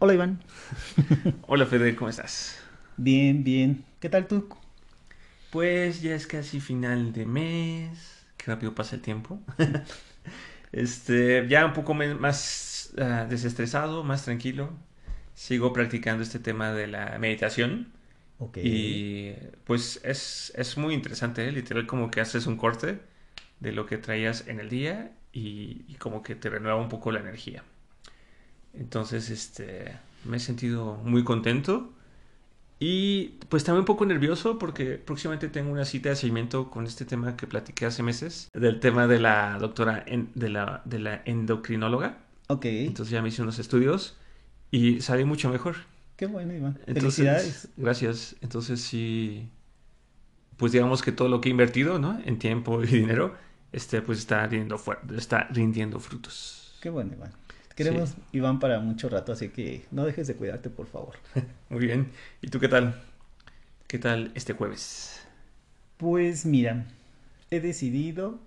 Hola Iván. Hola Fede, ¿cómo estás? Bien, bien. ¿Qué tal tú? Pues ya es casi final de mes. Qué rápido pasa el tiempo. este, ya un poco más uh, desestresado, más tranquilo. Sigo practicando este tema de la meditación. Ok. Y pues es, es muy interesante, ¿eh? literal como que haces un corte de lo que traías en el día y, y como que te renueva un poco la energía. Entonces, este, me he sentido muy contento y pues también un poco nervioso porque próximamente tengo una cita de seguimiento con este tema que platiqué hace meses, del tema de la doctora, en, de, la, de la endocrinóloga. Ok. Entonces ya me hice unos estudios y salí mucho mejor. Qué bueno, Iván. Entonces, Felicidades. Gracias. Entonces sí, pues digamos que todo lo que he invertido, ¿no? En tiempo y dinero, este, pues está rindiendo, está rindiendo frutos. Qué bueno, Iván. Queremos, sí. Iván, para mucho rato, así que no dejes de cuidarte, por favor. Muy bien. ¿Y tú qué tal? ¿Qué tal este jueves? Pues mira, he decidido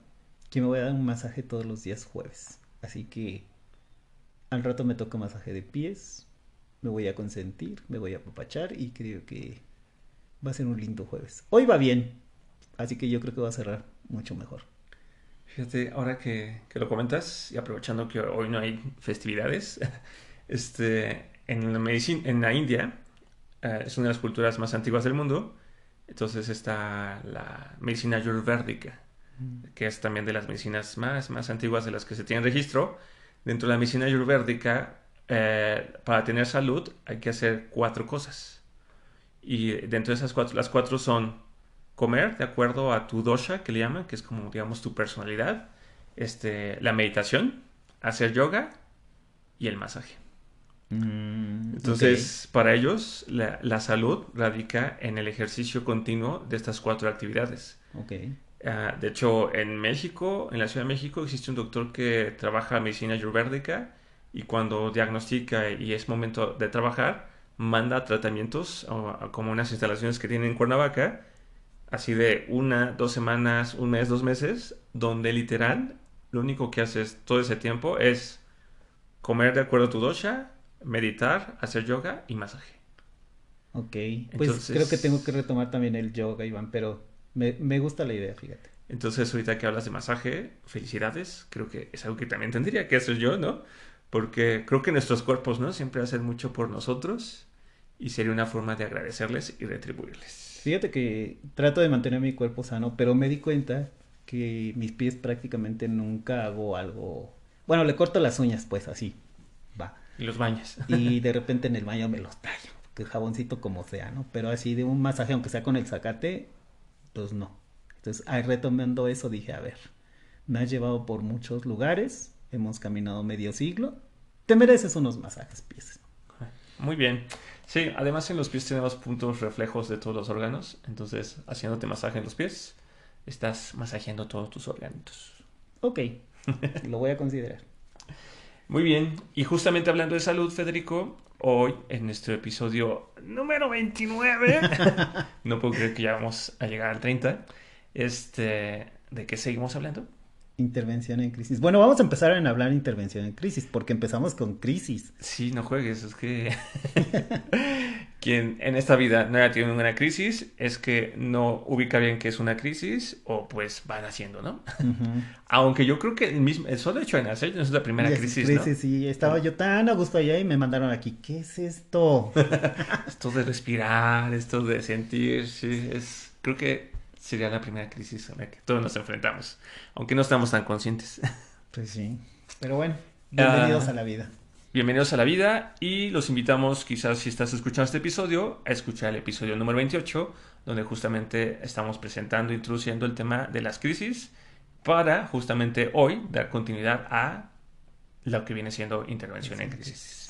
que me voy a dar un masaje todos los días jueves. Así que al rato me toca masaje de pies, me voy a consentir, me voy a apapachar y creo que va a ser un lindo jueves. Hoy va bien, así que yo creo que va a cerrar mucho mejor. Fíjate, ahora que, que, lo comentas y aprovechando que hoy no hay festividades, este, en, la medicina, en la India eh, es una de las culturas más antiguas del mundo, entonces está la medicina ayurvédica, mm. que es también de las medicinas más, más antiguas de las que se tiene registro. Dentro de la medicina ayurvédica, eh, para tener salud hay que hacer cuatro cosas. Y dentro de esas cuatro, las cuatro son comer de acuerdo a tu dosha, que le llaman, que es como, digamos, tu personalidad, este, la meditación, hacer yoga y el masaje. Mm, Entonces, okay. para ellos, la, la, salud radica en el ejercicio continuo de estas cuatro actividades. Okay. Uh, de hecho, en México, en la Ciudad de México, existe un doctor que trabaja medicina ayurvédica y cuando diagnostica y es momento de trabajar, manda tratamientos como unas instalaciones que tiene en Cuernavaca, así de una, dos semanas, un mes, dos meses, donde literal lo único que haces todo ese tiempo es comer de acuerdo a tu dosha, meditar, hacer yoga y masaje. Ok, pues creo que tengo que retomar también el yoga, Iván, pero me, me, gusta la idea, fíjate. Entonces, ahorita que hablas de masaje, felicidades, creo que es algo que también tendría que hacer yo, ¿no? Porque creo que nuestros cuerpos, ¿no? Siempre hacen mucho por nosotros y sería una forma de agradecerles y retribuirles. Fíjate que trato de mantener mi cuerpo sano, pero me di cuenta que mis pies prácticamente nunca hago algo. Bueno, le corto las uñas, pues así. Va. Y los bañas. Y de repente en el baño me los tallo. Que jaboncito como sea, ¿no? Pero así de un masaje, aunque sea con el zacate, pues no. Entonces, ahí retomando eso, dije, a ver, me has llevado por muchos lugares, hemos caminado medio siglo, te mereces unos masajes pies. Muy bien. Sí, además en los pies tenemos puntos reflejos de todos los órganos, entonces haciéndote masaje en los pies, estás masajeando todos tus órganos. Ok, lo voy a considerar. Muy bien, y justamente hablando de salud, Federico, hoy en nuestro episodio número 29, no puedo creer que ya vamos a llegar al 30, este, ¿de qué seguimos hablando? Intervención en crisis. Bueno, vamos a empezar a hablar de intervención en crisis, porque empezamos con crisis. Sí, no juegues, es que quien en esta vida no haya tenido ninguna crisis es que no ubica bien qué es una crisis o pues van haciendo, ¿no? Uh -huh. Aunque yo creo que el, mismo, el solo hecho de nacer no es la primera yes, crisis, crisis, ¿no? Sí, estaba yo tan a gusto allá y me mandaron aquí, ¿qué es esto? esto de respirar, esto de sentir, sí, es, creo que sería la primera crisis a la que todos nos enfrentamos, aunque no estamos tan conscientes. Pues sí, pero bueno, bienvenidos uh, a la vida. Bienvenidos a la vida y los invitamos, quizás si estás escuchando este episodio, a escuchar el episodio número 28, donde justamente estamos presentando, introduciendo el tema de las crisis para justamente hoy dar continuidad a lo que viene siendo intervención en crisis.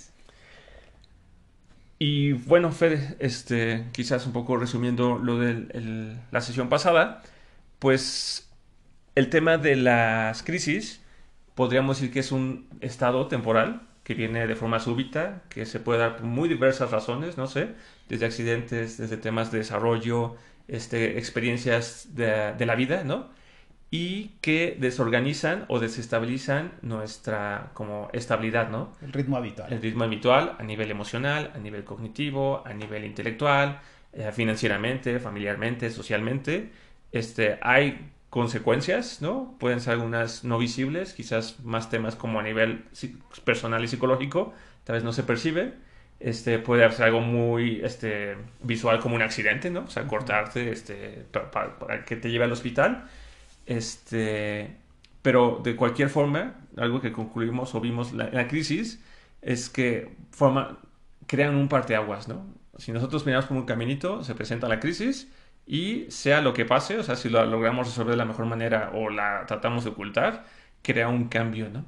Y bueno, Fede, este, quizás un poco resumiendo lo de la sesión pasada, pues el tema de las crisis podríamos decir que es un estado temporal que viene de forma súbita, que se puede dar por muy diversas razones, no sé, desde accidentes, desde temas de desarrollo, este, experiencias de, de la vida, ¿no? Y que desorganizan o desestabilizan nuestra como estabilidad, ¿no? El ritmo habitual. El ritmo habitual a nivel emocional, a nivel cognitivo, a nivel intelectual, eh, financieramente, familiarmente, socialmente. Este, hay consecuencias, ¿no? Pueden ser algunas no visibles, quizás más temas como a nivel personal y psicológico, tal vez no se percibe. Este, puede ser algo muy este, visual como un accidente, ¿no? O sea, cortarte este, para que te lleve al hospital este, pero de cualquier forma, algo que concluimos o vimos la, la crisis es que forma, crean un parteaguas, ¿no? Si nosotros miramos como un caminito, se presenta la crisis y sea lo que pase, o sea, si lo logramos resolver de la mejor manera o la tratamos de ocultar, crea un cambio, ¿no?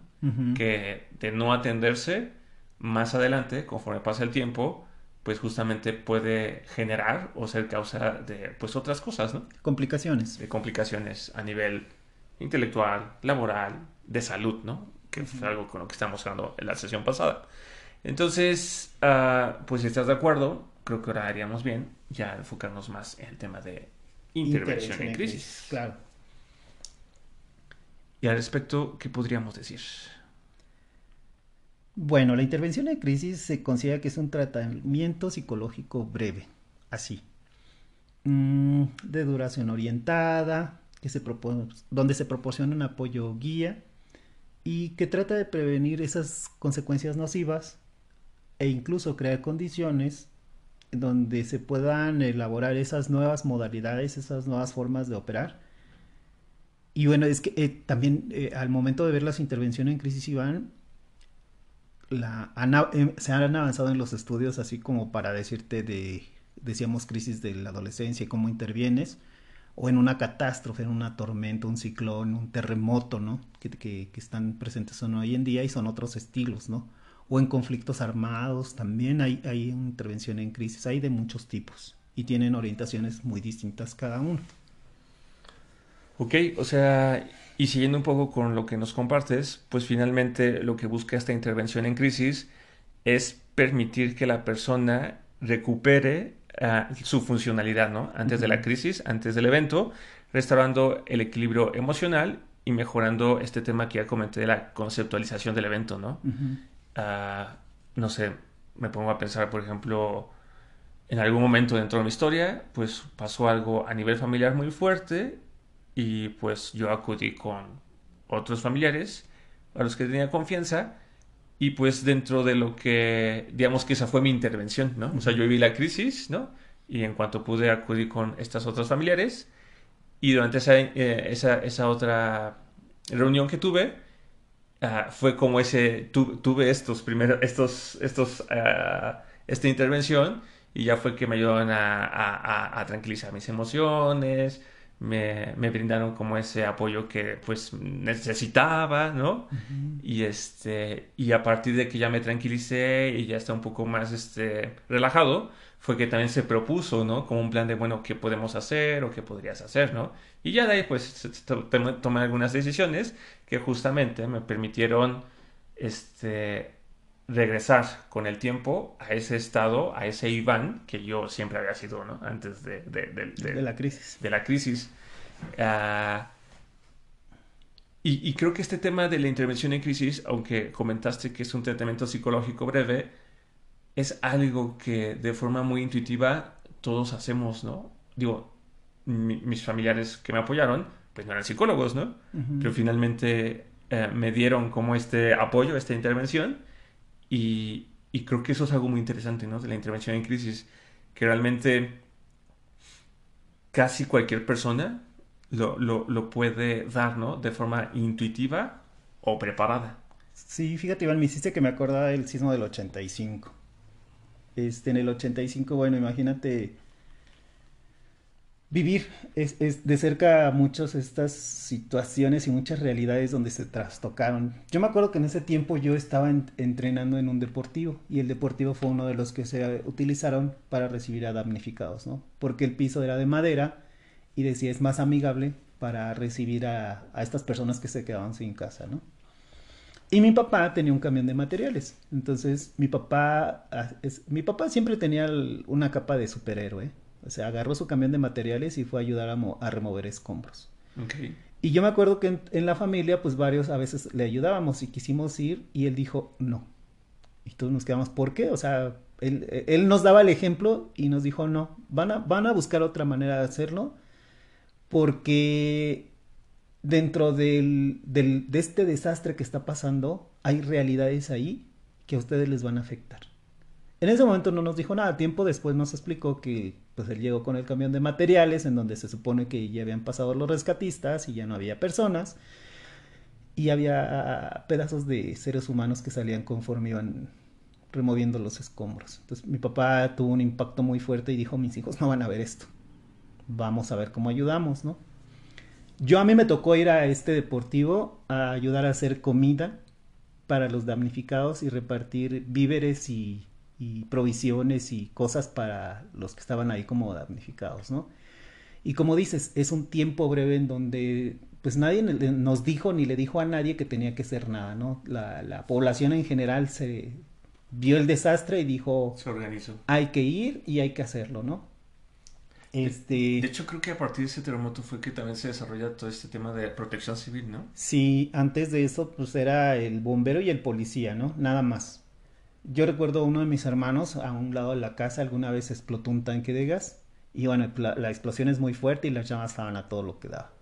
Que de no atenderse, más adelante, conforme pasa el tiempo, pues justamente puede generar o ser causa de pues otras cosas, ¿no? Complicaciones. De complicaciones a nivel intelectual, laboral, de salud, ¿no? Que fue algo con lo que estamos hablando en la sesión pasada. Entonces, uh, pues si estás de acuerdo, creo que ahora haríamos bien ya enfocarnos más en el tema de intervención, en, crisis. crisis. Claro. Y al respecto, ¿qué podríamos decir? Bueno, la intervención en crisis se considera que es un tratamiento psicológico breve, así, mm, de duración orientada, que se donde se proporciona un apoyo guía y que trata de prevenir esas consecuencias nocivas e incluso crear condiciones donde se puedan elaborar esas nuevas modalidades, esas nuevas formas de operar. Y bueno, es que eh, también eh, al momento de ver las intervenciones en crisis, Iván, Em, se han avanzado en los estudios así como para decirte de, decíamos, crisis de la adolescencia y cómo intervienes, o en una catástrofe, en una tormenta, un ciclón, un terremoto, ¿no? Que, que, están presentes hoy en día y son otros estilos, ¿no? O en conflictos armados, también hay, hay intervención en crisis, hay de muchos tipos y tienen orientaciones muy distintas cada uno. Ok, o sea, y siguiendo un poco con lo que nos compartes, pues finalmente lo que busca esta intervención en crisis es permitir que la persona recupere ah, su funcionalidad, ¿no? Antes de la crisis, antes del evento, restaurando el equilibrio emocional y mejorando este tema que ya comenté de la conceptualización del evento, ¿no? Ah, no sé, me pongo a pensar, por ejemplo, en algún momento dentro de mi historia, pues pasó algo a nivel familiar muy fuerte y pues yo acudí con otros familiares a los que tenía confianza y pues dentro de lo que, digamos que esa fue mi intervención, ¿no? O sea, yo vi la crisis, ¿no? Y en cuanto pude acudí con estas otras familiares y durante esa, eh, esa, esa, otra reunión que tuve, uh, fue como ese, tuve estos primeros, estos, estos, uh, esta intervención y ya fue que me ayudaron a, a, a tranquilizar mis emociones, me, me, brindaron como ese apoyo que pues necesitaba, ¿no? Y este, y a partir de que ya me tranquilicé y ya está un poco más este, relajado, fue que también se propuso, ¿no? Como un plan de, bueno, ¿qué podemos hacer o qué podrías hacer, ¿no? Y ya de ahí pues tomé algunas decisiones que justamente me permitieron, este, regresar con el tiempo a ese estado, a ese Iván que yo siempre había sido, ¿no? Antes de, la crisis. De la crisis. Ah, y, y, creo que este tema de la intervención en crisis, aunque comentaste que es un tratamiento psicológico breve, es algo que de forma muy intuitiva todos hacemos, ¿no? Digo, mis familiares que me apoyaron, pues no eran psicólogos, ¿no? Pero finalmente eh, me dieron como este apoyo, esta intervención y, creo que eso es algo muy interesante, ¿no? De la intervención en crisis, que realmente casi cualquier persona lo, puede dar, ¿no? De forma intuitiva o preparada. Sí, fíjate, Iván, me hiciste que me acordaba del sismo del 85. Este, en el 85, bueno, imagínate. Vivir es, de cerca muchas estas situaciones y muchas realidades donde se trastocaron. Yo me acuerdo que en ese tiempo yo estaba en, entrenando en un deportivo y el deportivo fue uno de los que se utilizaron para recibir a damnificados, ¿no? Porque el piso era de madera y decía es más amigable para recibir a, estas personas que se quedaban sin casa, ¿no? Y mi papá tenía un camión de materiales. Entonces, mi papá, ah, mi papá siempre tenía una capa de superhéroe. O sea, agarró su camión de materiales y fue a ayudar a, a remover escombros. Okay. Y yo me acuerdo que en, en, la familia, pues varios a veces le ayudábamos y quisimos ir y él dijo no. Y todos nos quedamos, ¿por qué? O sea, él, él nos daba el ejemplo y nos dijo no, van a, van a buscar otra manera de hacerlo porque dentro del, del, de este desastre que está pasando hay realidades ahí que a ustedes les van a afectar. En ese momento no nos dijo nada, tiempo después nos explicó que pues él llegó con el camión de materiales en donde se supone que ya habían pasado los rescatistas y ya no había personas y había pedazos de seres humanos que salían conforme iban removiendo los escombros. Entonces mi papá tuvo un impacto muy fuerte y dijo, mis hijos no van a ver esto. Vamos a ver cómo ayudamos, ¿no? Yo a mí me tocó ir a este deportivo a ayudar a hacer comida para los damnificados y repartir víveres y y provisiones y cosas para los que estaban ahí como damnificados, ¿no? Y como dices, es un tiempo breve en donde pues nadie nos dijo ni le dijo a nadie que tenía que ser nada, ¿no? La, la población en general se vio el desastre y dijo... Se organizó. Hay que ir y hay que hacerlo, ¿no? Este... De, de, hecho, creo que a partir de ese terremoto fue que también se desarrolla todo este tema de protección civil, ¿no? Sí, antes de eso, pues era el bombero y el policía, ¿no? Nada más. Yo recuerdo a uno de mis hermanos a un lado de la casa alguna vez explotó un tanque de gas y bueno, la, la, explosión es muy fuerte y las llamas estaban a todo lo que daba.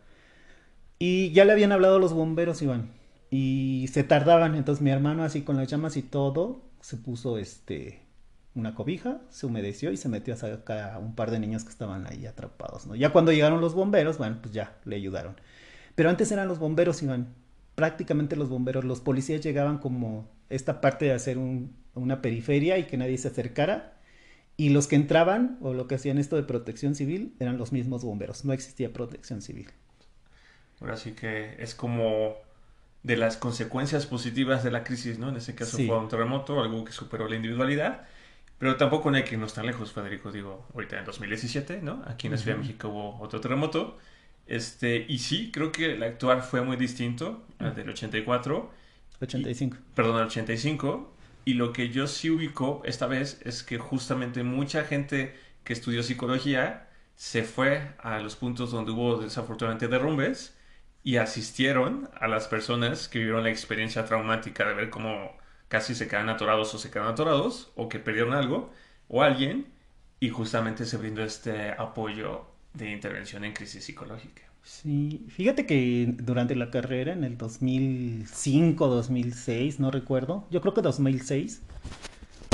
Y ya le habían hablado los bomberos, Iván, y se tardaban, entonces mi hermano así con las llamas y todo, se puso este una cobija, se humedeció y se metió a sacar a un par de niños que estaban ahí atrapados, ¿no? Ya cuando llegaron los bomberos, bueno, pues ya le ayudaron. Pero antes eran los bomberos, Iván, prácticamente los bomberos, los policías llegaban como esta parte de hacer un, una periferia y que nadie se acercara. Y los que entraban o lo que hacían esto de protección civil eran los mismos bomberos, no existía protección civil. Ahora sí que es como de las consecuencias positivas de la crisis, ¿no? En ese caso sí. fue un terremoto, algo que superó la individualidad, pero tampoco no hay que irnos tan lejos, Federico, digo, ahorita en 2017, ¿no? Aquí en la Ciudad uh -huh. de México hubo otro terremoto, este, y sí, creo que el actuar fue muy distinto al del 84. 85. Y, perdón, el 85, y lo que yo sí ubico esta vez es que justamente mucha gente que estudió psicología se fue a los puntos donde hubo desafortunadamente derrumbes y asistieron a las personas que vivieron la experiencia traumática de ver cómo casi se quedan atorados o se quedan atorados o que perdieron algo o alguien y justamente se brindó este apoyo de intervención en crisis psicológica. Sí, fíjate que durante la carrera, en el 2005, 2006, no recuerdo, yo creo que 2006,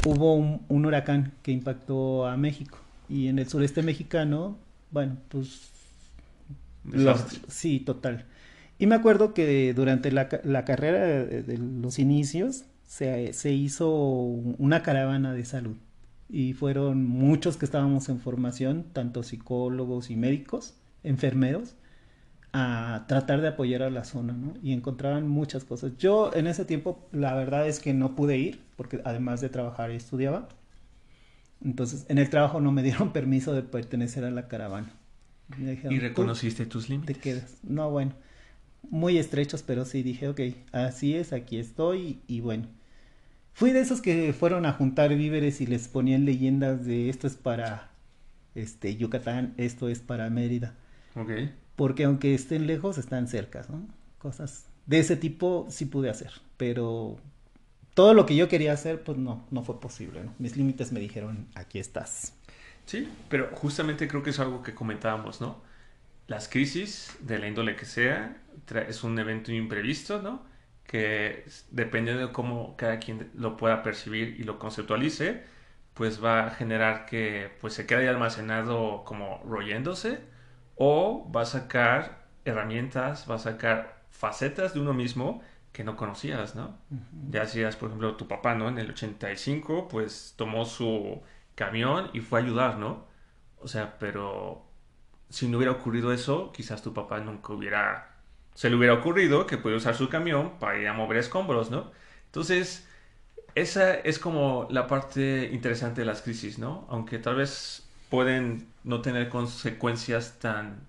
hubo un, un, huracán que impactó a México. Y en el sureste mexicano, bueno, pues... Los, sí, total. Y me acuerdo que durante la, la carrera de, de, los inicios se, se hizo una caravana de salud. Y fueron muchos que estábamos en formación, tanto psicólogos y médicos, enfermeros, a tratar de apoyar a la zona, ¿no? Y encontraban muchas cosas. Yo en ese tiempo la verdad es que no pude ir porque además de trabajar estudiaba. Entonces en el trabajo no me dieron permiso de pertenecer a la caravana. Dijeron, ¿Y reconociste tus límites? Te quedas. No, bueno, muy estrechos, pero sí dije, ok, así es, aquí estoy y bueno. Fui de esos que fueron a juntar víveres y les ponían leyendas de esto es para este Yucatán, esto es para Mérida. Okay porque aunque estén lejos, están cerca, ¿no? Cosas de ese tipo sí pude hacer, pero todo lo que yo quería hacer, pues no, no fue posible, ¿no? Mis límites me dijeron, aquí estás. Sí, pero justamente creo que es algo que comentábamos, ¿no? Las crisis, de la índole que sea, es un evento imprevisto, ¿no? Que depende de cómo cada quien lo pueda percibir y lo conceptualice, pues va a generar que pues se quede almacenado como royéndose, o va a sacar herramientas, va a sacar facetas de uno mismo que no conocías, ¿no? Uh -huh. Ya hacías, por ejemplo, tu papá, ¿no? En el 85, pues tomó su camión y fue a ayudar, ¿no? O sea, pero si no hubiera ocurrido eso, quizás tu papá nunca hubiera, se le hubiera ocurrido que puede usar su camión para ir a mover escombros, ¿no? Entonces, esa es como la parte interesante de las crisis, ¿no? Aunque tal vez pueden no tener consecuencias tan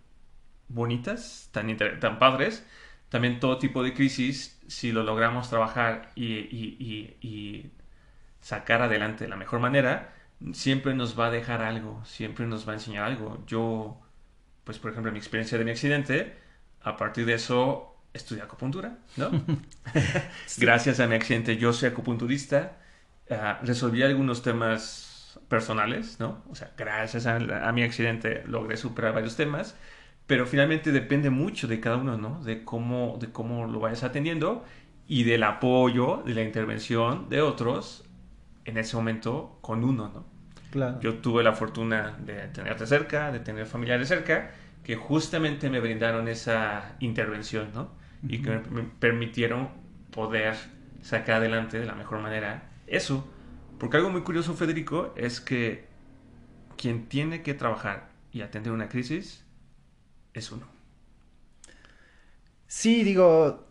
bonitas, tan, tan padres, también todo tipo de crisis, si lo logramos trabajar y, y sacar adelante de la mejor manera, siempre nos va a dejar algo, siempre nos va a enseñar algo. Yo, pues por ejemplo, mi experiencia de mi accidente, a partir de eso estudié acupuntura, ¿no? Gracias a mi accidente yo soy acupunturista, ah, resolví algunos temas personales, ¿no? O sea, gracias a, a, mi accidente logré superar varios temas, pero finalmente depende mucho de cada uno, ¿no? De cómo, de cómo lo vayas atendiendo y del apoyo, de la intervención de otros en ese momento con uno, ¿no? Claro. Yo tuve la fortuna de tenerte cerca, de tener familiares cerca, que justamente me brindaron esa intervención, ¿no? Y que me, permitieron poder sacar adelante de la mejor manera eso. Porque algo muy curioso, Federico, es que quien tiene que trabajar y atender una crisis es uno. Sí, digo,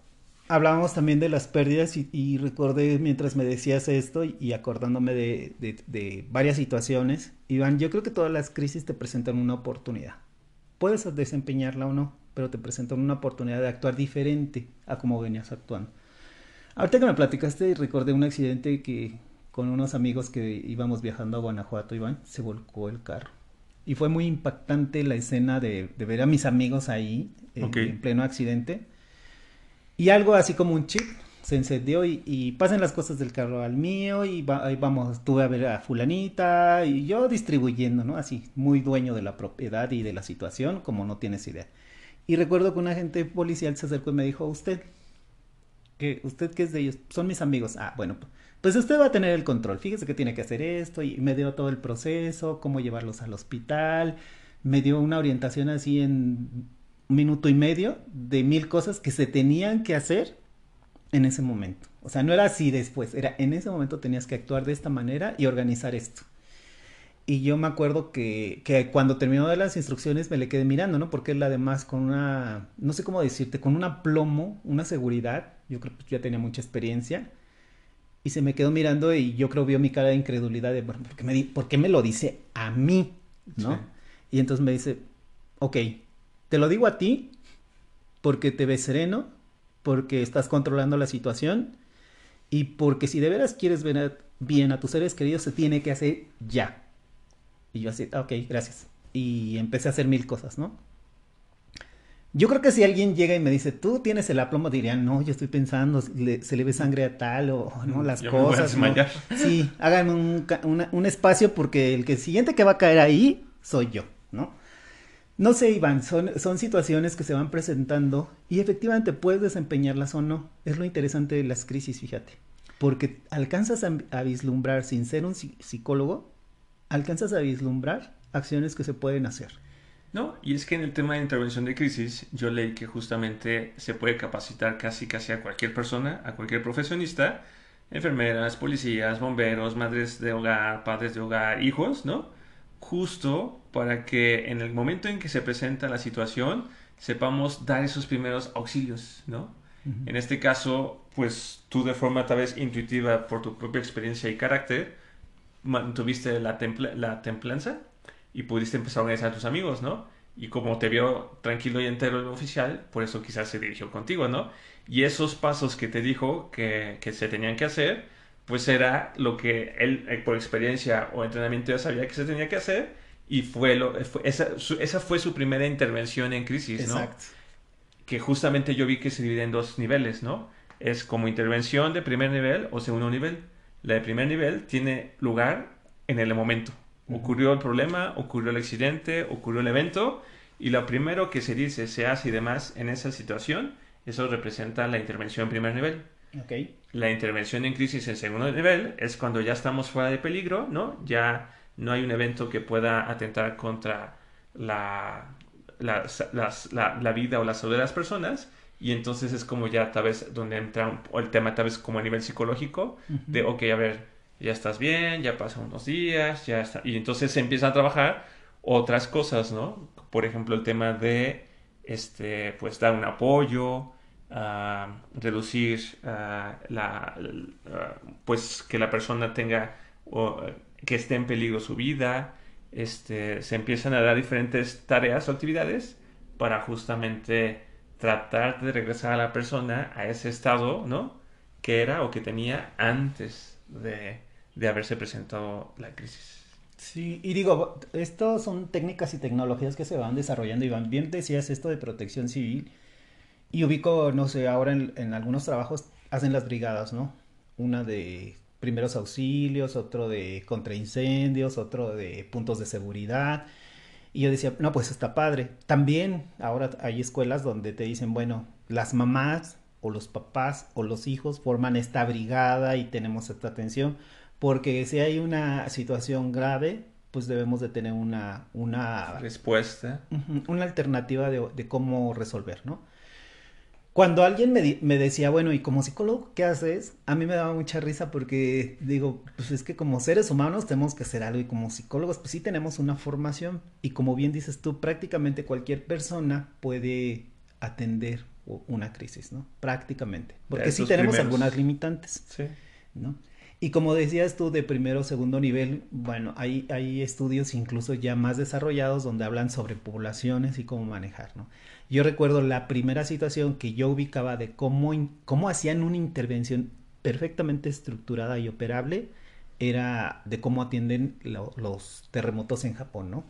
hablábamos también de las pérdidas y, recordé mientras me decías esto y, acordándome de, varias situaciones, Iván, yo creo que todas las crisis te presentan una oportunidad. Puedes desempeñarla o no, pero te presentan una oportunidad de actuar diferente a como venías actuando. Ahorita que me platicaste, recordé un accidente que con unos amigos que íbamos viajando a Guanajuato, Iván, se volcó el carro. Y fue muy impactante la escena de, ver a mis amigos ahí en pleno accidente y algo así como un chip se encendió y, y las cosas del carro al mío y ahí vamos, tuve a ver a fulanita y yo distribuyendo, ¿no? Así, muy dueño de la propiedad y de la situación, como no tienes idea. Y recuerdo que un agente policial se acercó y me dijo, usted, que usted qué es de ellos, son mis amigos. Ah, bueno, pues usted va a tener el control, fíjese que tiene que hacer esto y me dio todo el proceso, cómo llevarlos al hospital, me dio una orientación así en minuto y medio de mil cosas que se tenían que hacer en ese momento. O sea, no era así después, era en ese momento tenías que actuar de esta manera y organizar esto. Y yo me acuerdo que, que cuando terminó de las instrucciones me le quedé mirando, ¿no? Porque él además con una, no sé cómo decirte, con un aplomo, una seguridad, yo creo que ya tenía mucha experiencia, y se me quedó mirando y yo creo vio mi cara de incredulidad de, bueno, ¿por qué me, ¿por qué me lo dice a mí? ¿No? Y entonces me dice, ok, te lo digo a ti porque te ves sereno, porque estás controlando la situación y porque si de veras quieres ver bien a tus seres queridos, se tiene que hacer ya. Y yo así, ok, gracias. Y empecé a hacer mil cosas, ¿no? Yo creo que si alguien llega y me dice, tú tienes el aplomo, dirían, no, yo estoy pensando, se le ve sangre a tal o no, las cosas. ¿no? Sí, hagan un, un espacio porque el que siguiente que va a caer ahí soy yo, ¿no? No sé, Iván, son, son situaciones que se van presentando y efectivamente puedes desempeñarlas o no. Es lo interesante de las crisis, fíjate. Porque alcanzas a, vislumbrar, sin ser un psicólogo, alcanzas a vislumbrar acciones que se pueden hacer. No, y es que en el tema de intervención de crisis, yo leí que justamente se puede capacitar casi casi a cualquier persona, a cualquier profesionista, enfermeras, policías, bomberos, madres de hogar, padres de hogar, hijos, ¿no? Justo para que en el momento en que se presenta la situación sepamos dar esos primeros auxilios, ¿no? En este caso, pues tú de forma tal vez intuitiva por tu propia experiencia y carácter, mantuviste la, la templanza y pudiste empezar a organizar a tus amigos, ¿no? Y como te vio tranquilo y entero el oficial, por eso quizás se dirigió contigo, ¿no? Y esos pasos que te dijo que, que se tenían que hacer, pues era lo que él eh, por experiencia o entrenamiento ya sabía que se tenía que hacer y fue lo esa, esa, fue su primera intervención en crisis, Exacto. Que justamente yo vi que se divide en dos niveles, ¿no? Es como intervención de primer nivel o segundo nivel. La de primer nivel tiene lugar en el momento. Ocurrió el problema, ocurrió el accidente, ocurrió el evento y lo primero que se dice, se hace y demás en esa situación, eso representa la intervención en primer nivel. La intervención en crisis en segundo nivel es cuando ya estamos fuera de peligro, ¿no? Ya no hay un evento que pueda atentar contra la, la, vida o la salud de las personas. Y entonces es como ya tal vez donde entra el tema tal vez como a nivel psicológico, de, ok, a ver, ya estás bien, ya pasan unos días, ya está. Y entonces se empieza a trabajar otras cosas, ¿no? Por ejemplo, el tema de, este, pues, dar un apoyo, reducir la, pues, que la persona tenga, que esté en peligro su vida, este, se empiezan a dar diferentes tareas o actividades para justamente tratar de regresar a la persona a ese estado, ¿no? Que era o que tenía antes de, de haberse presentado la crisis. Sí, y digo, esto son técnicas y tecnologías que se van desarrollando y van, bien decías esto de protección civil y ubico, no sé, ahora en, en algunos trabajos hacen las brigadas, ¿no? Una de primeros auxilios, otro de contraincendios, otro de puntos de seguridad. Y yo decía, no, pues está padre. También ahora hay escuelas donde te dicen, bueno, las mamás o los papás o los hijos forman esta brigada y tenemos esta atención, porque si hay una situación grave, pues debemos de tener una, una respuesta, una alternativa de, de cómo resolver, ¿no? Cuando alguien me, me, decía, bueno, y como psicólogo, ¿qué haces? A mí me daba mucha risa porque digo, pues es que como seres humanos tenemos que hacer algo y como psicólogos, pues sí tenemos una formación y como bien dices tú, prácticamente cualquier persona puede atender una crisis, ¿no? Prácticamente. Porque sí tenemos algunas limitantes, sí. ¿no? Y como decías tú, de primero o segundo nivel, bueno, hay, hay estudios incluso ya más desarrollados donde hablan sobre poblaciones y cómo manejar, ¿no? Yo recuerdo la primera situación que yo ubicaba de cómo, cómo hacían una intervención perfectamente estructurada y operable, era de cómo atienden los terremotos en Japón, ¿no?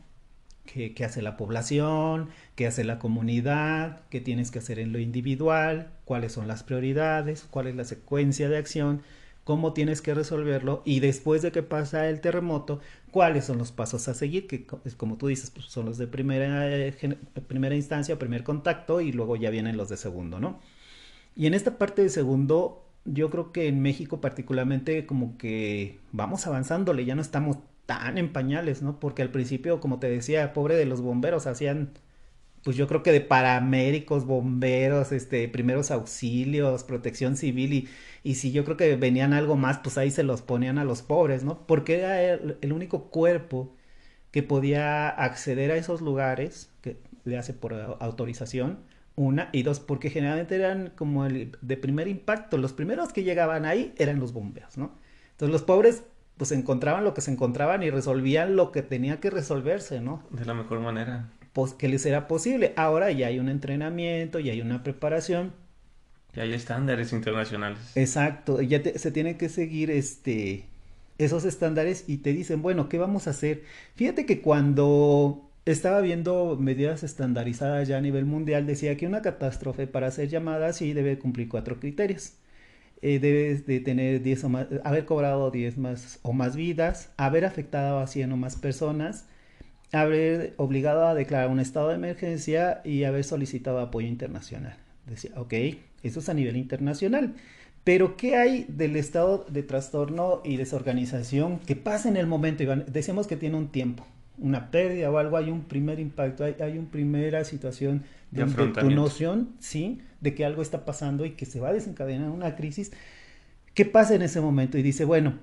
¿Qué, ¿Qué, hace la población? ¿Qué hace la comunidad? ¿Qué tienes que hacer en lo individual? ¿Cuáles son las prioridades? ¿Cuál es la secuencia de acción? Cómo tienes que resolverlo y después de que pasa el terremoto, cuáles son los pasos a seguir, que como tú dices, pues son los de primera, eh, primera instancia, primer contacto y luego ya vienen los de segundo, ¿no? Y en esta parte de segundo, yo creo que en México particularmente como que vamos avanzándole, ya no estamos tan en pañales, ¿no? Porque al principio, como te decía, pobre de los bomberos, hacían pues yo creo que de paramédicos, bomberos, este, primeros auxilios, protección civil y, y si yo creo que venían algo más, pues ahí se los ponían a los pobres, ¿no? Porque era el, único cuerpo que podía acceder a esos lugares, que le hace por autorización, una, y dos, porque generalmente eran como el de primer impacto, los primeros que llegaban ahí eran los bomberos, ¿no? Entonces los pobres pues encontraban lo que se encontraban y resolvían lo que tenía que resolverse, ¿no? De la mejor manera que les era posible. Ahora ya hay un entrenamiento, ya hay una preparación. Ya hay estándares internacionales. Exacto, ya se tienen que seguir este, esos estándares y te dicen, bueno, ¿qué vamos a hacer? Fíjate que cuando estaba viendo medidas estandarizadas ya a nivel mundial, decía que una catástrofe para ser llamada así debe cumplir cuatro criterios. Eh, debe de tener 10 o más, haber cobrado 10 más o más vidas, haber afectado a 100 o más personas, haber obligado a declarar un estado de emergencia y haber solicitado apoyo internacional. Decía, ok, eso es a nivel internacional. Pero ¿qué hay del estado de trastorno y desorganización que pasa en el momento? Iván? Decimos que tiene un tiempo, una pérdida o algo, hay un primer impacto, hay, hay una primera situación de, de, tu noción, sí, de que algo está pasando y que se va a desencadenar una crisis. ¿Qué pasa en ese momento? Y dice, bueno,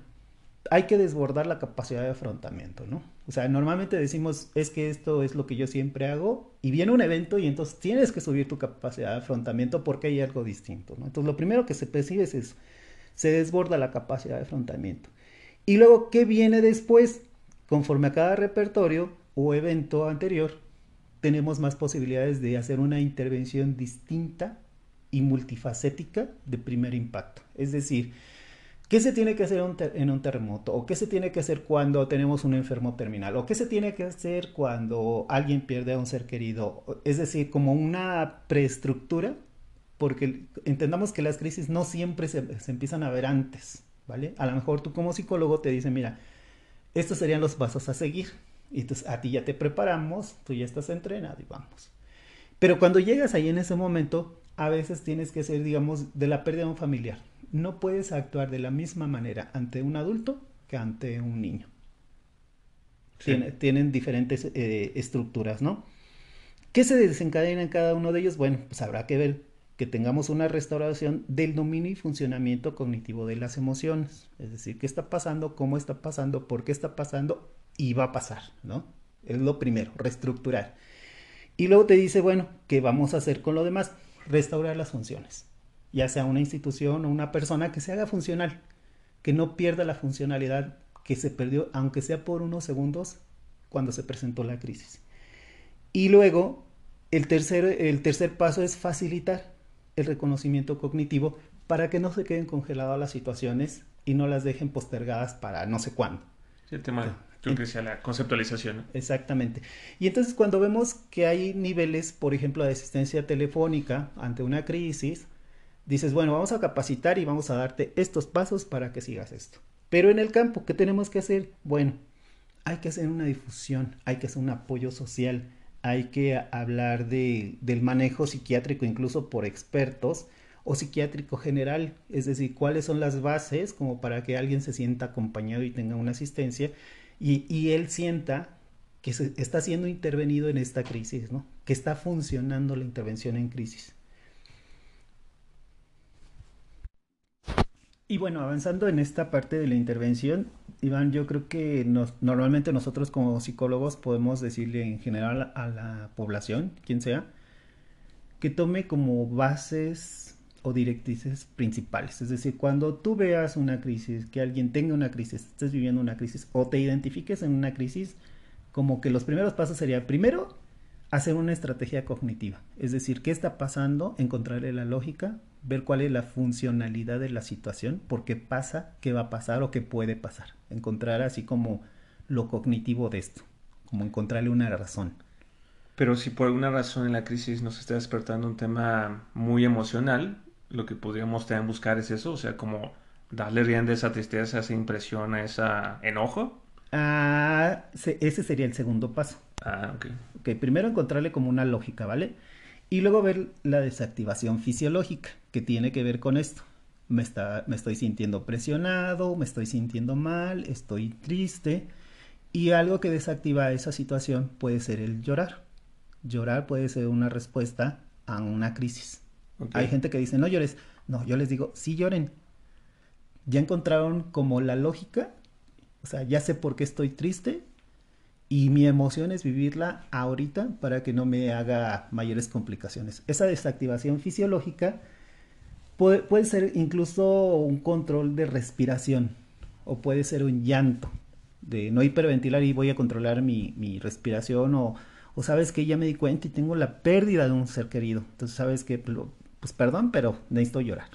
hay que desbordar la capacidad de afrontamiento, ¿no? O sea, normalmente decimos, es que esto es lo que yo siempre hago, y viene un evento y entonces tienes que subir tu capacidad de afrontamiento porque hay algo distinto, ¿no? Entonces, lo primero que se percibe es eso, se desborda la capacidad de afrontamiento. Y luego, ¿qué viene después? Conforme a cada repertorio o evento anterior, tenemos más posibilidades de hacer una intervención distinta y multifacética de primer impacto. Es decir, ¿Qué se tiene que hacer en un terremoto? ¿O qué se tiene que hacer cuando tenemos un enfermo terminal? ¿O qué se tiene que hacer cuando alguien pierde a un ser querido? Es decir, como una preestructura, porque entendamos que las crisis no siempre se, empiezan a ver antes, ¿vale? A lo mejor tú como psicólogo te dices, mira, estos serían los pasos a seguir. Y entonces a ti ya te preparamos, tú ya estás entrenado y vamos. Pero cuando llegas ahí en ese momento, a veces tienes que ser, digamos, de la pérdida de un familiar no puedes actuar de la misma manera ante un adulto que ante un niño. tienen diferentes eh, estructuras, ¿no? ¿Qué se desencadena en cada uno de ellos? Bueno, pues habrá que ver que tengamos una restauración del dominio y funcionamiento cognitivo de las emociones. Es decir, qué está pasando, cómo está pasando, por qué está pasando y va a pasar, ¿no? Es lo primero, reestructurar. Y luego te dice, bueno, ¿qué vamos a hacer con lo demás? Restaurar las funciones. Ya sea una institución o una persona que se haga funcional, que no pierda la funcionalidad que se perdió, aunque sea por unos segundos, cuando se presentó la crisis. Y luego, el tercer, el tercer paso es facilitar el reconocimiento cognitivo para que no se queden congeladas las situaciones y no las dejen postergadas para no sé cuándo. el tema, creo que sea la conceptualización. Exactamente. Y entonces cuando vemos que hay niveles, por ejemplo, de asistencia telefónica ante una crisis, dices, bueno, vamos a capacitar y vamos a darte estos pasos para que sigas esto. Pero en el campo, ¿qué tenemos que hacer? Bueno, hay que hacer una difusión, hay que hacer un apoyo social, hay que hablar de, del manejo psiquiátrico incluso por expertos o psiquiátrico general, es decir, cuáles son las bases como para que alguien se sienta acompañado y tenga una asistencia y, y él sienta que se está siendo intervenido en esta crisis, ¿no? que está funcionando la intervención en crisis. Y bueno, avanzando en esta parte de la intervención, Iván, yo creo que nos, normalmente nosotros como psicólogos podemos decirle en general a la población, quien sea, que tome como bases o directrices principales. Es decir, cuando tú veas una crisis, que alguien tenga una crisis, estés viviendo una crisis o te identifiques en una crisis, como que los primeros pasos sería, primero, hacer una estrategia cognitiva. Es decir, ¿qué está pasando? Encontrarle la lógica, ver cuál es la funcionalidad de la situación, por qué pasa, qué va a pasar o qué puede pasar. Encontrar así como lo cognitivo de esto, como encontrarle una razón. Pero si por alguna razón en la crisis nos está despertando un tema muy emocional, lo que podríamos también buscar es eso, o sea, como darle rienda a esa tristeza, a esa impresión, a ese enojo. Ah, ese sería el segundo paso. Ah, ok. Ok, primero encontrarle como una lógica, ¿vale? Y luego ver la desactivación fisiológica, que tiene que ver con esto. Me, está, me estoy sintiendo presionado, me estoy sintiendo mal, estoy triste. Y algo que desactiva esa situación puede ser el llorar. Llorar puede ser una respuesta a una crisis. Hay gente que dice, no llores. No, yo les digo, sí lloren. Ya encontraron como la lógica. O sea, ya sé por qué estoy triste y mi emoción es vivirla ahorita para que no me haga mayores complicaciones. Esa desactivación fisiológica puede, puede ser incluso un control de respiración o puede ser un llanto de no hiperventilar y voy a controlar mi, mi respiración o, o, sabes que ya me di cuenta y tengo la pérdida de un ser querido. Entonces sabes que, pues perdón, pero necesito llorar.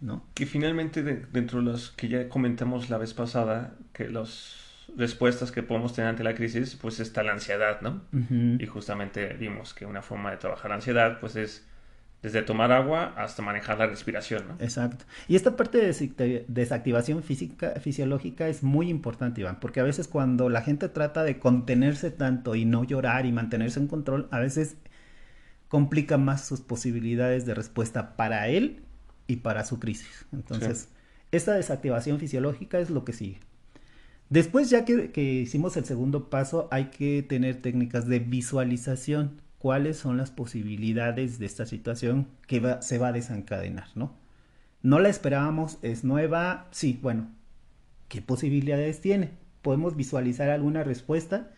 ¿no? Que finalmente dentro de los que ya comentamos la vez pasada, que los respuestas que podemos tener ante la crisis, pues está la ansiedad, ¿no? Y justamente vimos que una forma de trabajar la ansiedad, pues es desde tomar agua hasta manejar la respiración, ¿no? Exacto. Y esta parte de desactivación física, fisiológica es muy importante, Iván, porque a veces cuando la gente trata de contenerse tanto y no llorar y mantenerse en control, a veces complica más sus posibilidades de respuesta para él y para su crisis. Entonces, esta desactivación fisiológica es lo que sigue. Después, ya que, hicimos el segundo paso, hay que tener técnicas de visualización. ¿Cuáles son las posibilidades de esta situación que se va a desencadenar, no? No la esperábamos, es nueva, sí, bueno, ¿qué posibilidades tiene? Podemos visualizar alguna respuesta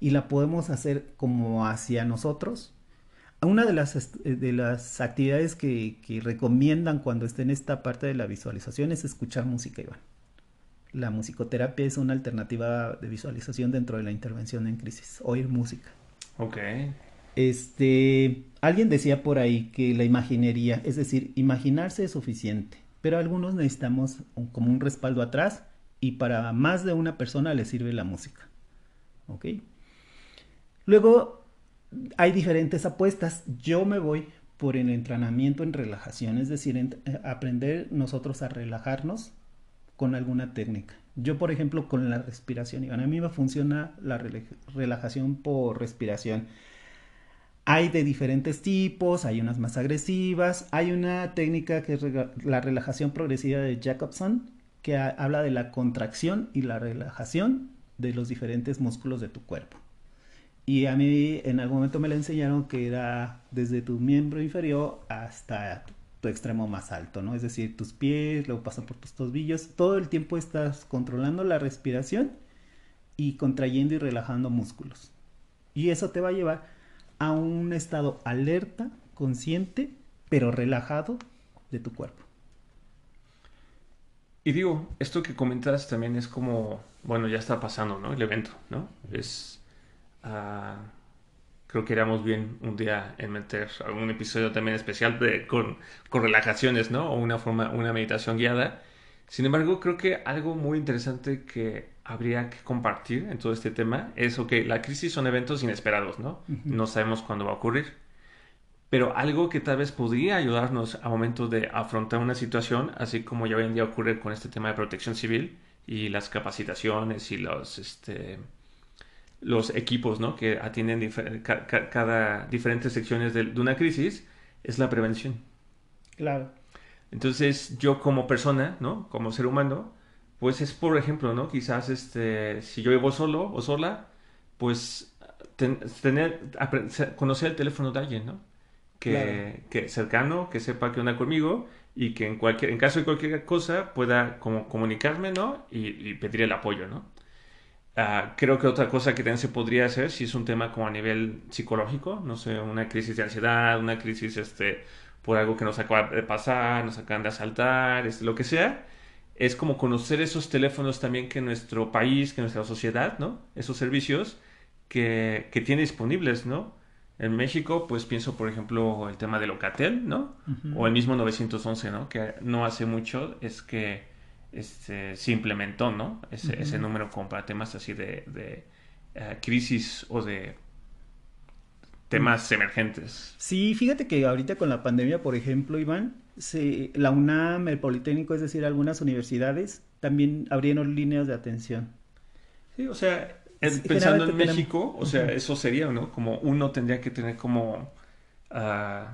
y la podemos hacer como hacia nosotros. Una de las, las actividades que, que recomiendan cuando esté en esta parte de la visualización es escuchar música, Iván la musicoterapia es una alternativa de visualización dentro de la intervención en crisis, oír música. Ok. Este, alguien decía por ahí que la imaginería, es decir, imaginarse es suficiente, pero algunos necesitamos como un respaldo atrás y para más de una persona le sirve la música. ¿Ok? Luego hay diferentes apuestas. Yo me voy por el entrenamiento en relajación, es decir, eh, aprender nosotros a relajarnos con alguna técnica. Yo, por ejemplo, con la respiración, a mí me funciona la relajación por respiración. Hay de diferentes tipos, hay unas más agresivas, hay una técnica que es la relajación progresiva de Jacobson, que habla de la contracción y la relajación de los diferentes músculos de tu cuerpo. Y a mí en algún momento me la enseñaron que era desde tu miembro inferior hasta extremo más alto, ¿no? Es decir, tus pies, luego pasan por tus tobillos, todo el tiempo estás controlando la respiración y contrayendo y relajando músculos. Y eso te va a llevar a un estado alerta, consciente, pero relajado de tu cuerpo. Y digo, esto que comentas también es como, bueno, ya está pasando, ¿no? El evento, ¿no? Es... Uh, creo que haríamos bien un día en meter algún episodio también especial de, con, con, relajaciones, ¿no? O una forma, una meditación guiada. Sin embargo, creo que algo muy interesante que habría que compartir en todo este tema es, ok, la crisis son eventos inesperados, ¿no? Uh -huh. No sabemos cuándo va a ocurrir. Pero algo que tal vez podría ayudarnos a momento de afrontar una situación, así como ya hoy en día ocurre con este tema de protección civil y las capacitaciones y los, este, los equipos ¿no? que atienden difer ca cada diferentes secciones de, de, una crisis, es la prevención. Claro. Entonces, yo como persona, ¿no? Como ser humano, pues es por ejemplo, ¿no? Quizás este, si yo vivo solo o sola, pues ten, tener, conocer el teléfono de alguien, ¿no? Que, claro. que cercano, que sepa que anda conmigo y que en cualquier, en caso de cualquier cosa pueda como comunicarme, ¿no? Y, y pedir el apoyo, ¿no? Uh, creo que otra cosa que también se podría hacer, si es un tema como a nivel psicológico, no sé, una crisis de ansiedad, una crisis este, por algo que nos acaba de pasar, nos acaban de asaltar, este, lo que sea, es como conocer esos teléfonos también que nuestro país, que nuestra sociedad, ¿no? Esos servicios que, que tiene disponibles, ¿no? En México, pues pienso, por ejemplo, el tema de Locatel, ¿no? Uh -huh. O el mismo 911, ¿no? Que no hace mucho es que este, se implementó, ¿no? Ese, uh -huh. ese número como para temas así de, de uh, crisis o de temas emergentes. Sí, fíjate que ahorita con la pandemia, por ejemplo, Iván, se, la UNAM, el Politécnico, es decir, algunas universidades también abrieron líneas de atención. Sí, o sea, es, pensando en México, o sea, uh -huh. eso sería, ¿no? Como uno tendría que tener como uh,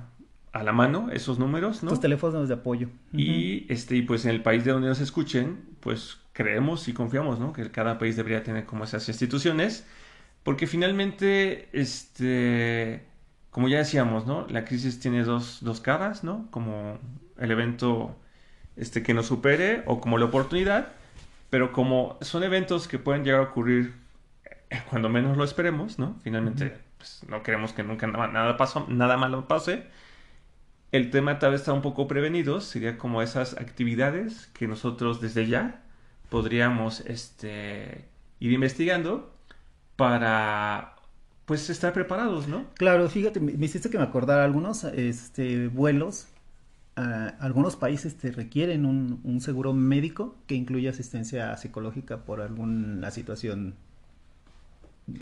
a la mano esos números, ¿no? Tus teléfonos de apoyo. Uh -huh. Y este, y pues en el país de donde nos escuchen, pues creemos y confiamos, ¿no? Que cada país debería tener como esas instituciones, porque finalmente, este, como ya decíamos, ¿no? La crisis tiene dos, dos caras, ¿no? Como el evento este, que nos supere o como la oportunidad, pero como son eventos que pueden llegar a ocurrir cuando menos lo esperemos, ¿no? Finalmente, pues, no queremos que nunca nada, nada, paso, nada malo pase. El tema tal vez está un poco prevenido, sería como esas actividades que nosotros desde ya podríamos este, ir investigando para pues estar preparados, ¿no? Claro, fíjate, me hiciste que me acordara algunos este, vuelos, uh, algunos países te requieren un, un, seguro médico que incluye asistencia psicológica por alguna situación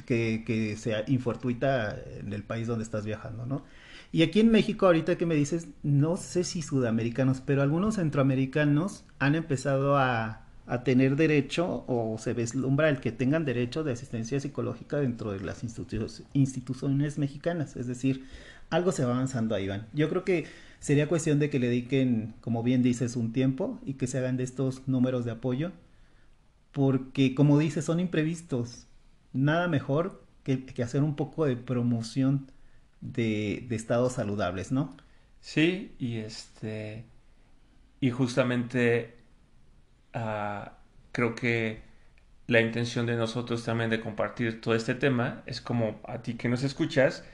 que, que sea infortuita en el país donde estás viajando, ¿no? Y aquí en México, ahorita que me dices, no sé si sudamericanos, pero algunos centroamericanos han empezado a, a tener derecho o se vislumbra el que tengan derecho de asistencia psicológica dentro de las institu instituciones mexicanas. Es decir, algo se va avanzando ahí, Iván. Yo creo que sería cuestión de que le dediquen, como bien dices, un tiempo y que se hagan de estos números de apoyo, porque como dices, son imprevistos. Nada mejor que, que hacer un poco de promoción de, de estados saludables, ¿no? Sí, y este. Y justamente uh, creo que la intención de nosotros también de compartir todo este tema es como a ti que nos escuchas,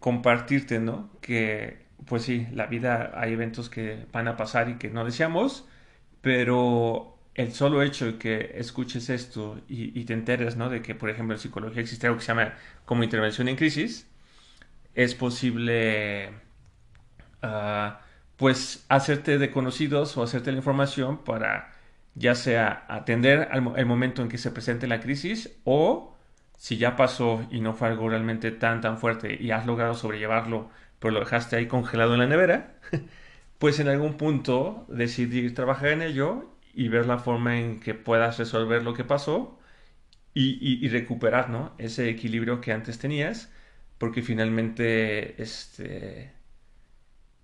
compartirte, ¿no? Que pues sí, la vida hay eventos que van a pasar y que no deseamos, pero el solo hecho de que escuches esto y, y te enteres, ¿no? De que, por ejemplo, en psicología existe algo que se llama como intervención en crisis, es posible uh, pues hacerte de conocidos o hacerte la información para ya sea atender al, el momento en que se presente la crisis o si ya pasó y no fue algo realmente tan tan fuerte y has logrado sobrellevarlo pero lo dejaste ahí congelado en la nevera pues en algún punto decidir trabajar en ello y ver la forma en que puedas resolver lo que pasó y, y, y recuperar ¿no? ese equilibrio que antes tenías porque finalmente, este,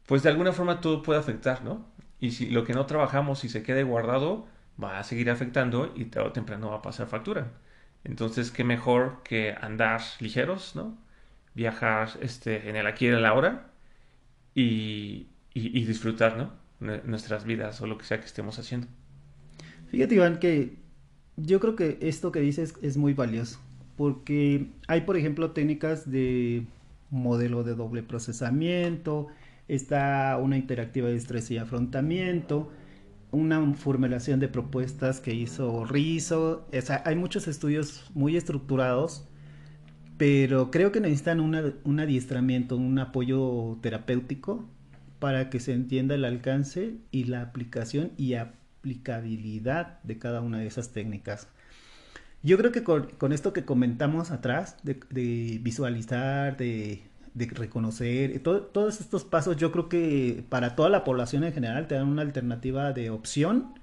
pues de alguna forma todo puede afectar, ¿no? Y si lo que no trabajamos y se quede guardado, va a seguir afectando y tarde o temprano va a pasar factura. Entonces, qué mejor que andar ligeros, ¿no? Viajar este, en el aquí y en el ahora y, y, y disfrutar, ¿no? Nuestras vidas o lo que sea que estemos haciendo. Fíjate, Iván, que yo creo que esto que dices es muy valioso porque hay, por ejemplo, técnicas de modelo de doble procesamiento, está una interactiva de estrés y afrontamiento, una formulación de propuestas que hizo Rizzo, hay muchos estudios muy estructurados, pero creo que necesitan un adiestramiento, un apoyo terapéutico para que se entienda el alcance y la aplicación y aplicabilidad de cada una de esas técnicas. Yo creo que con, esto que comentamos atrás, de, visualizar, de, reconocer, todos estos pasos, yo creo que para toda la población en general te dan una alternativa de opción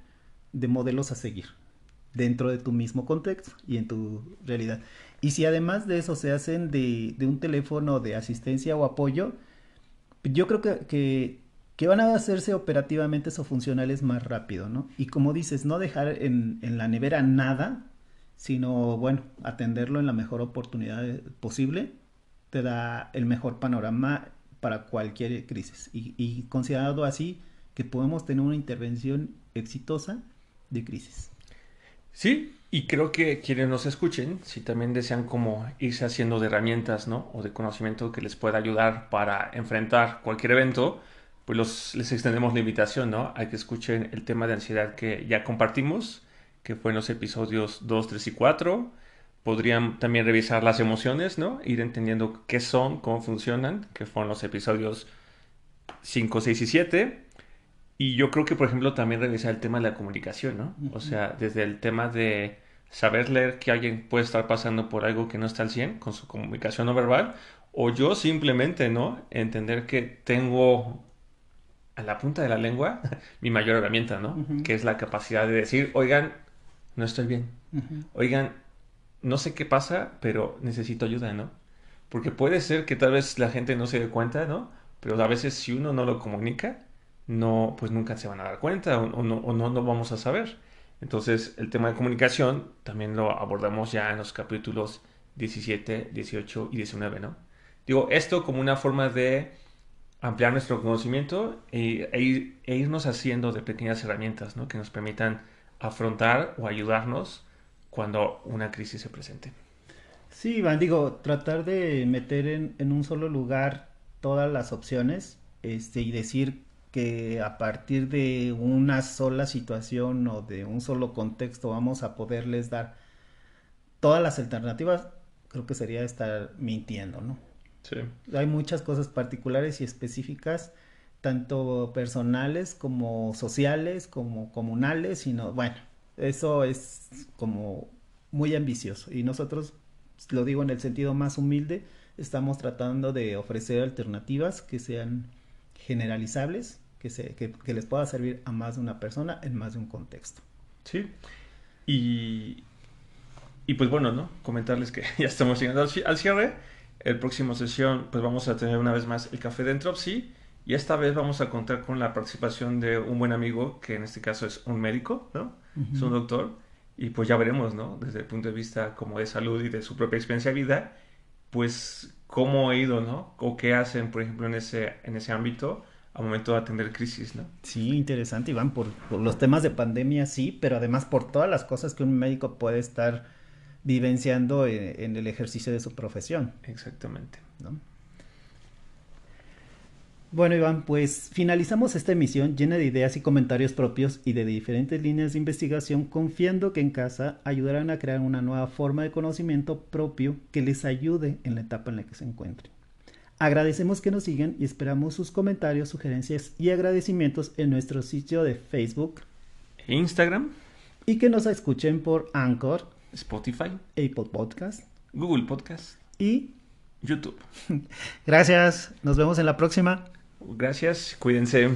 de modelos a seguir dentro de tu mismo contexto y en tu realidad. Y si además de eso se hacen de, un teléfono de asistencia o apoyo, yo creo que, que, van a hacerse operativamente o funcionales más rápido, ¿no? Y como dices, no dejar en, en la nevera nada sino bueno, atenderlo en la mejor oportunidad posible te da el mejor panorama para cualquier crisis. Y, considerado así, que podemos tener una intervención exitosa de crisis. Sí, y creo que quienes nos escuchen, si también desean como irse haciendo de herramientas, ¿no? O de conocimiento que les pueda ayudar para enfrentar cualquier evento, pues los, les extendemos la invitación, ¿no? A que escuchen el tema de ansiedad que ya compartimos que fue en los episodios 2, 3 y 4. Podrían también revisar las emociones, ¿no? Ir entendiendo qué son, cómo funcionan, que fueron los episodios 5, 6 y 7. Y yo creo que, por ejemplo, también revisar el tema de la comunicación, ¿no? O sea, desde el tema de saber leer que alguien puede estar pasando por algo que no está al 100 con su comunicación no verbal, o yo simplemente, ¿no? Entender que tengo a la punta de la lengua mi mayor herramienta, ¿no? Que es la capacidad de decir, oigan, no estoy bien. Oigan, no sé qué pasa, pero necesito ayuda, ¿no? Porque puede ser que tal vez la gente no se dé cuenta, ¿no? Pero a veces si uno no lo comunica, no, pues nunca se van a dar cuenta o, no, o no, no vamos a saber. Entonces, el tema de comunicación también lo abordamos ya en los capítulos 17, 18 y 19, ¿no? Digo, esto como una forma de ampliar nuestro conocimiento e, e, e irnos haciendo de pequeñas herramientas, ¿no? Que nos permitan afrontar o ayudarnos cuando una crisis se presente. Sí, Iván, digo, tratar de meter en, un solo lugar todas las opciones este, y decir que a partir de una sola situación o de un solo contexto vamos a poderles dar todas las alternativas, creo que sería estar mintiendo, ¿no? Sí. Hay muchas cosas particulares y específicas tanto personales como sociales, como comunales, sino, bueno, eso es como muy ambicioso. Y nosotros, lo digo en el sentido más humilde, estamos tratando de ofrecer alternativas que sean generalizables, que, se, que, les pueda servir a más de una persona en más de un contexto. Sí. Y, y pues bueno, ¿no? Comentarles que ya estamos llegando al, cierre. El próximo sesión, pues vamos a tener una vez más el café de Entropsy y esta vez vamos a contar con la participación de un buen amigo, que en este caso es un médico, ¿no? Es un doctor. Y pues ya veremos, ¿no? Desde el punto de vista como de salud y de su propia experiencia de vida, pues cómo ha ido, ¿no? O qué hacen, por ejemplo, en ese, en ese ámbito a momento de atender crisis, ¿no? Sí, interesante, Iván, por, por los temas de pandemia, sí, pero además por todas las cosas que un médico puede estar vivenciando en, en el ejercicio de su profesión. Exactamente. ¿no? Bueno, Iván, pues finalizamos esta emisión llena de ideas y comentarios propios y de diferentes líneas de investigación, confiando que en casa ayudarán a crear una nueva forma de conocimiento propio que les ayude en la etapa en la que se encuentren. Agradecemos que nos sigan y esperamos sus comentarios, sugerencias y agradecimientos en nuestro sitio de Facebook e Instagram y que nos escuchen por Anchor, Spotify, Apple Podcast, Google Podcast y YouTube. Gracias, nos vemos en la próxima. Gracias, cuídense.